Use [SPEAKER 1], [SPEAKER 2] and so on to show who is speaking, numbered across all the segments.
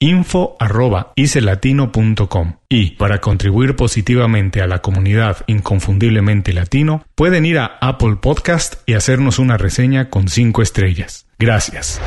[SPEAKER 1] info.icelatino.com y para contribuir positivamente a la comunidad inconfundiblemente latino pueden ir a Apple Podcast y hacernos una reseña con 5 estrellas. Gracias.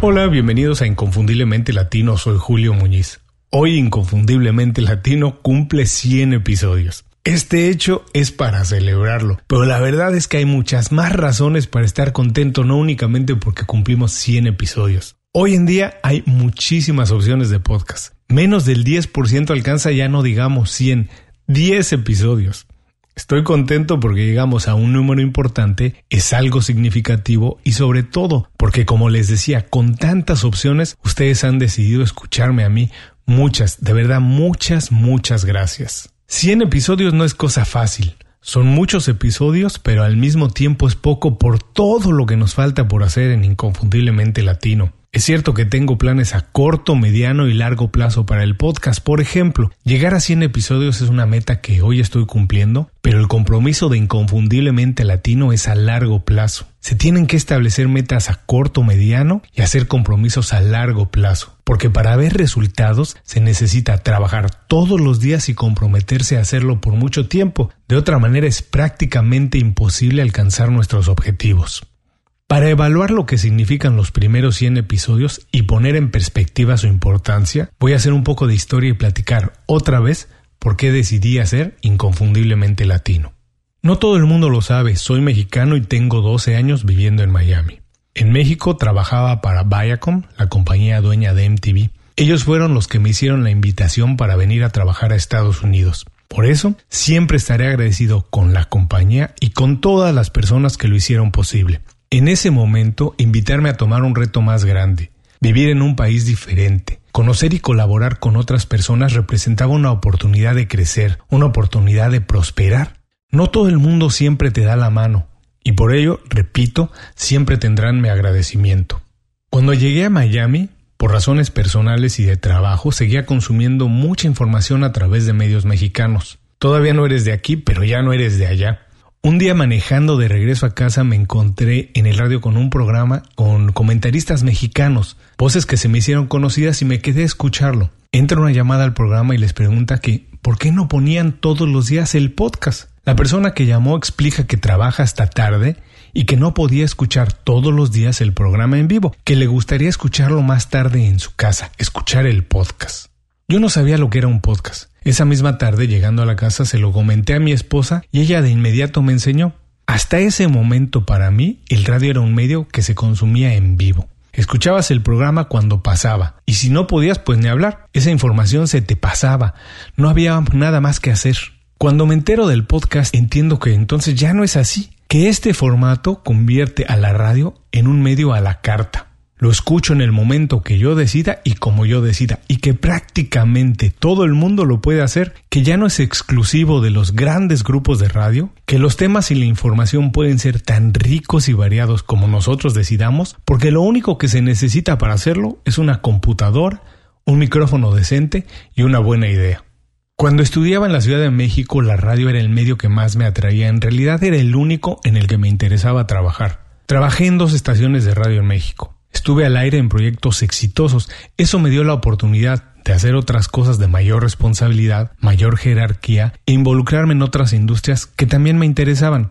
[SPEAKER 1] Hola, bienvenidos a Inconfundiblemente Latino, soy Julio Muñiz. Hoy Inconfundiblemente Latino cumple 100 episodios. Este hecho es para celebrarlo, pero la verdad es que hay muchas más razones para estar contento, no únicamente porque cumplimos 100 episodios. Hoy en día hay muchísimas opciones de podcast. Menos del 10% alcanza ya no digamos 100, 10 episodios. Estoy contento porque llegamos a un número importante, es algo significativo y sobre todo porque como les decía, con tantas opciones, ustedes han decidido escucharme a mí. Muchas, de verdad, muchas, muchas gracias. 100 episodios no es cosa fácil. Son muchos episodios, pero al mismo tiempo es poco por todo lo que nos falta por hacer en Inconfundiblemente Latino. Es cierto que tengo planes a corto, mediano y largo plazo para el podcast. Por ejemplo, llegar a 100 episodios es una meta que hoy estoy cumpliendo, pero el compromiso de inconfundiblemente latino es a largo plazo. Se tienen que establecer metas a corto, mediano y hacer compromisos a largo plazo, porque para ver resultados se necesita trabajar todos los días y comprometerse a hacerlo por mucho tiempo. De otra manera es prácticamente imposible alcanzar nuestros objetivos. Para evaluar lo que significan los primeros 100 episodios y poner en perspectiva su importancia, voy a hacer un poco de historia y platicar otra vez por qué decidí hacer inconfundiblemente latino. No todo el mundo lo sabe, soy mexicano y tengo 12 años viviendo en Miami. En México trabajaba para Viacom, la compañía dueña de MTV. Ellos fueron los que me hicieron la invitación para venir a trabajar a Estados Unidos. Por eso, siempre estaré agradecido con la compañía y con todas las personas que lo hicieron posible. En ese momento, invitarme a tomar un reto más grande, vivir en un país diferente, conocer y colaborar con otras personas representaba una oportunidad de crecer, una oportunidad de prosperar. No todo el mundo siempre te da la mano, y por ello, repito, siempre tendrán mi agradecimiento. Cuando llegué a Miami, por razones personales y de trabajo, seguía consumiendo mucha información a través de medios mexicanos. Todavía no eres de aquí, pero ya no eres de allá. Un día manejando de regreso a casa me encontré en el radio con un programa con comentaristas mexicanos, voces que se me hicieron conocidas y me quedé a escucharlo. Entra una llamada al programa y les pregunta que ¿por qué no ponían todos los días el podcast? La persona que llamó explica que trabaja hasta tarde y que no podía escuchar todos los días el programa en vivo, que le gustaría escucharlo más tarde en su casa, escuchar el podcast. Yo no sabía lo que era un podcast. Esa misma tarde, llegando a la casa, se lo comenté a mi esposa y ella de inmediato me enseñó. Hasta ese momento para mí el radio era un medio que se consumía en vivo. Escuchabas el programa cuando pasaba, y si no podías, pues ni hablar. Esa información se te pasaba. No había nada más que hacer. Cuando me entero del podcast, entiendo que entonces ya no es así, que este formato convierte a la radio en un medio a la carta lo escucho en el momento que yo decida y como yo decida, y que prácticamente todo el mundo lo puede hacer, que ya no es exclusivo de los grandes grupos de radio, que los temas y la información pueden ser tan ricos y variados como nosotros decidamos, porque lo único que se necesita para hacerlo es una computadora, un micrófono decente y una buena idea. Cuando estudiaba en la Ciudad de México, la radio era el medio que más me atraía, en realidad era el único en el que me interesaba trabajar. Trabajé en dos estaciones de radio en México. Estuve al aire en proyectos exitosos. Eso me dio la oportunidad de hacer otras cosas de mayor responsabilidad, mayor jerarquía e involucrarme en otras industrias que también me interesaban.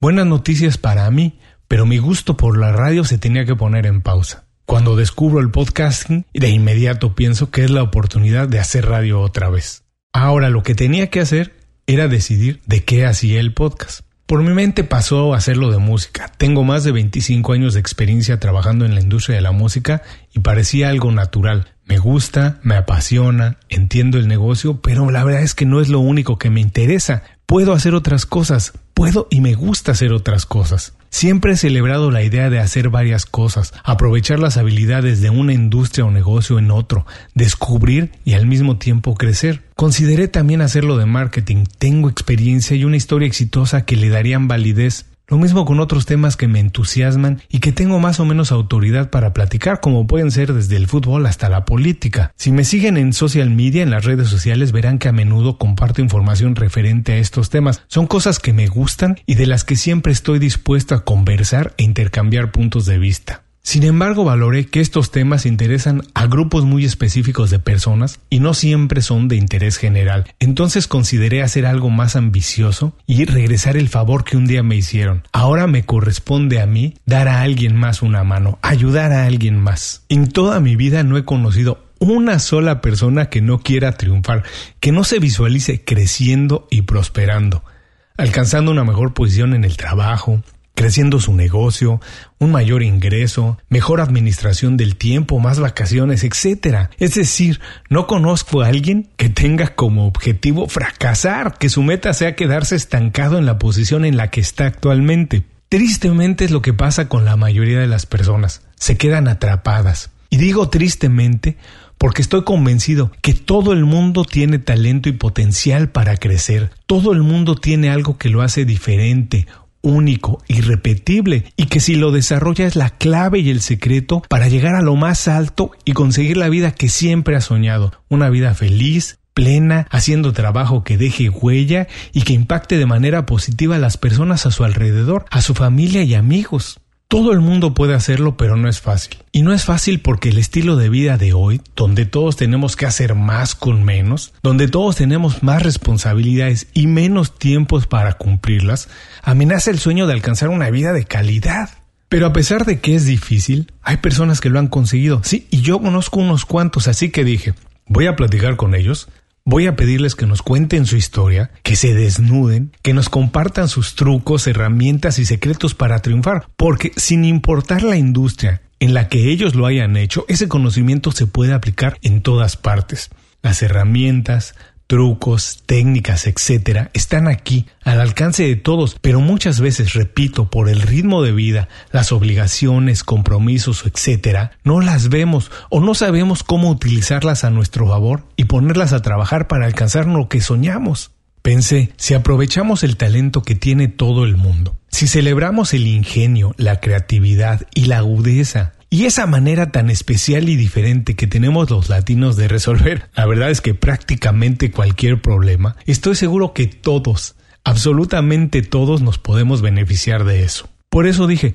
[SPEAKER 1] Buenas noticias para mí, pero mi gusto por la radio se tenía que poner en pausa. Cuando descubro el podcasting, de inmediato pienso que es la oportunidad de hacer radio otra vez. Ahora lo que tenía que hacer era decidir de qué hacía el podcast. Por mi mente pasó a hacerlo de música. Tengo más de 25 años de experiencia trabajando en la industria de la música y parecía algo natural. Me gusta, me apasiona, entiendo el negocio, pero la verdad es que no es lo único que me interesa. Puedo hacer otras cosas, puedo y me gusta hacer otras cosas. Siempre he celebrado la idea de hacer varias cosas, aprovechar las habilidades de una industria o negocio en otro, descubrir y al mismo tiempo crecer. Consideré también hacerlo de marketing. Tengo experiencia y una historia exitosa que le darían validez lo mismo con otros temas que me entusiasman y que tengo más o menos autoridad para platicar, como pueden ser desde el fútbol hasta la política. Si me siguen en social media, en las redes sociales, verán que a menudo comparto información referente a estos temas. Son cosas que me gustan y de las que siempre estoy dispuesto a conversar e intercambiar puntos de vista. Sin embargo, valoré que estos temas interesan a grupos muy específicos de personas y no siempre son de interés general. Entonces consideré hacer algo más ambicioso y regresar el favor que un día me hicieron. Ahora me corresponde a mí dar a alguien más una mano, ayudar a alguien más. En toda mi vida no he conocido una sola persona que no quiera triunfar, que no se visualice creciendo y prosperando, alcanzando una mejor posición en el trabajo, creciendo su negocio, un mayor ingreso, mejor administración del tiempo, más vacaciones, etc. Es decir, no conozco a alguien que tenga como objetivo fracasar, que su meta sea quedarse estancado en la posición en la que está actualmente. Tristemente es lo que pasa con la mayoría de las personas, se quedan atrapadas. Y digo tristemente porque estoy convencido que todo el mundo tiene talento y potencial para crecer. Todo el mundo tiene algo que lo hace diferente, único, irrepetible y que si lo desarrolla es la clave y el secreto para llegar a lo más alto y conseguir la vida que siempre ha soñado, una vida feliz, plena, haciendo trabajo que deje huella y que impacte de manera positiva a las personas a su alrededor, a su familia y amigos. Todo el mundo puede hacerlo, pero no es fácil. Y no es fácil porque el estilo de vida de hoy, donde todos tenemos que hacer más con menos, donde todos tenemos más responsabilidades y menos tiempos para cumplirlas, amenaza el sueño de alcanzar una vida de calidad. Pero a pesar de que es difícil, hay personas que lo han conseguido. Sí, y yo conozco unos cuantos, así que dije, voy a platicar con ellos Voy a pedirles que nos cuenten su historia, que se desnuden, que nos compartan sus trucos, herramientas y secretos para triunfar, porque sin importar la industria en la que ellos lo hayan hecho, ese conocimiento se puede aplicar en todas partes. Las herramientas, trucos, técnicas, etcétera, están aquí, al alcance de todos, pero muchas veces, repito, por el ritmo de vida, las obligaciones, compromisos, etcétera, no las vemos o no sabemos cómo utilizarlas a nuestro favor y ponerlas a trabajar para alcanzar lo que soñamos. Pensé, si aprovechamos el talento que tiene todo el mundo, si celebramos el ingenio, la creatividad y la agudeza y esa manera tan especial y diferente que tenemos los latinos de resolver, la verdad es que prácticamente cualquier problema, estoy seguro que todos, absolutamente todos nos podemos beneficiar de eso. Por eso dije,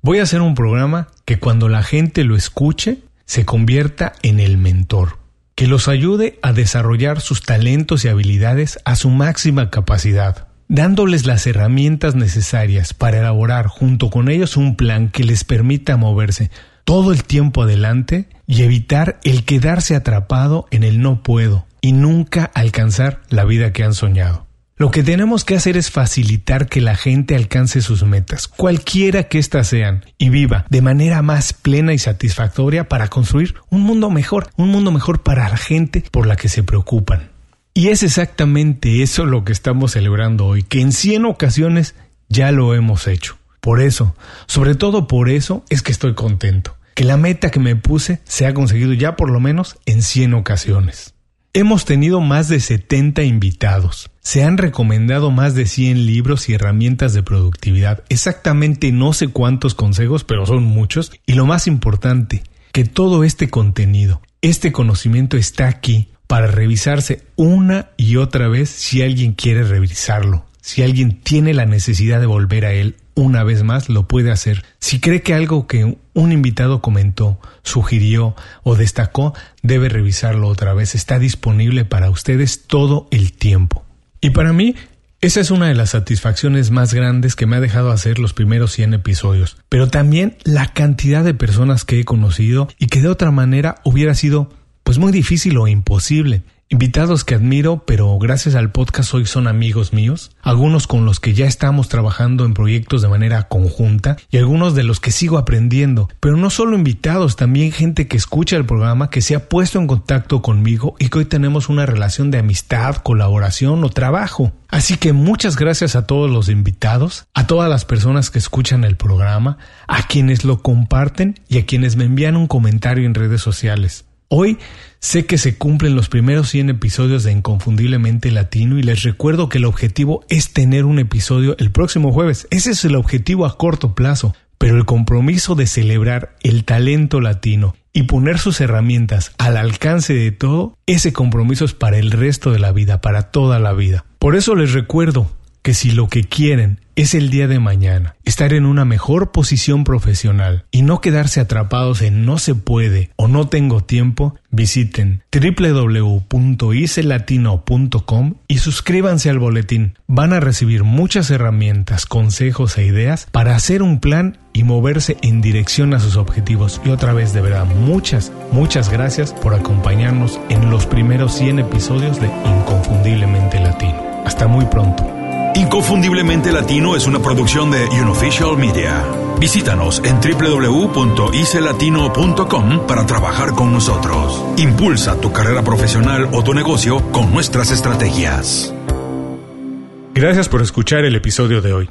[SPEAKER 1] voy a hacer un programa que cuando la gente lo escuche, se convierta en el mentor, que los ayude a desarrollar sus talentos y habilidades a su máxima capacidad dándoles las herramientas necesarias para elaborar junto con ellos un plan que les permita moverse todo el tiempo adelante y evitar el quedarse atrapado en el no puedo y nunca alcanzar la vida que han soñado. Lo que tenemos que hacer es facilitar que la gente alcance sus metas, cualquiera que éstas sean, y viva de manera más plena y satisfactoria para construir un mundo mejor, un mundo mejor para la gente por la que se preocupan. Y es exactamente eso lo que estamos celebrando hoy, que en 100 ocasiones ya lo hemos hecho. Por eso, sobre todo por eso, es que estoy contento. Que la meta que me puse se ha conseguido ya por lo menos en 100 ocasiones. Hemos tenido más de 70 invitados. Se han recomendado más de 100 libros y herramientas de productividad. Exactamente no sé cuántos consejos, pero son muchos. Y lo más importante, que todo este contenido, este conocimiento está aquí para revisarse una y otra vez si alguien quiere revisarlo si alguien tiene la necesidad de volver a él una vez más lo puede hacer. Si cree que algo que un invitado comentó, sugirió o destacó, debe revisarlo otra vez. Está disponible para ustedes todo el tiempo. Y para mí, esa es una de las satisfacciones más grandes que me ha dejado hacer los primeros 100 episodios, pero también la cantidad de personas que he conocido y que de otra manera hubiera sido pues muy difícil o imposible. Invitados que admiro, pero gracias al podcast hoy son amigos míos, algunos con los que ya estamos trabajando en proyectos de manera conjunta y algunos de los que sigo aprendiendo, pero no solo invitados, también gente que escucha el programa, que se ha puesto en contacto conmigo y que hoy tenemos una relación de amistad, colaboración o trabajo. Así que muchas gracias a todos los invitados, a todas las personas que escuchan el programa, a quienes lo comparten y a quienes me envían un comentario en redes sociales. Hoy sé que se cumplen los primeros 100 episodios de Inconfundiblemente Latino y les recuerdo que el objetivo es tener un episodio el próximo jueves. Ese es el objetivo a corto plazo, pero el compromiso de celebrar el talento latino y poner sus herramientas al alcance de todo, ese compromiso es para el resto de la vida, para toda la vida. Por eso les recuerdo que si lo que quieren es el día de mañana, estar en una mejor posición profesional y no quedarse atrapados en no se puede o no tengo tiempo, visiten www.icelatino.com y suscríbanse al boletín. Van a recibir muchas herramientas, consejos e ideas para hacer un plan y moverse en dirección a sus objetivos. Y otra vez, de verdad, muchas, muchas gracias por acompañarnos en los primeros 100 episodios de Inconfundiblemente Latino. Hasta muy pronto.
[SPEAKER 2] Inconfundiblemente Latino es una producción de Unofficial Media. Visítanos en www.icelatino.com para trabajar con nosotros. Impulsa tu carrera profesional o tu negocio con nuestras estrategias.
[SPEAKER 1] Gracias por escuchar el episodio de hoy.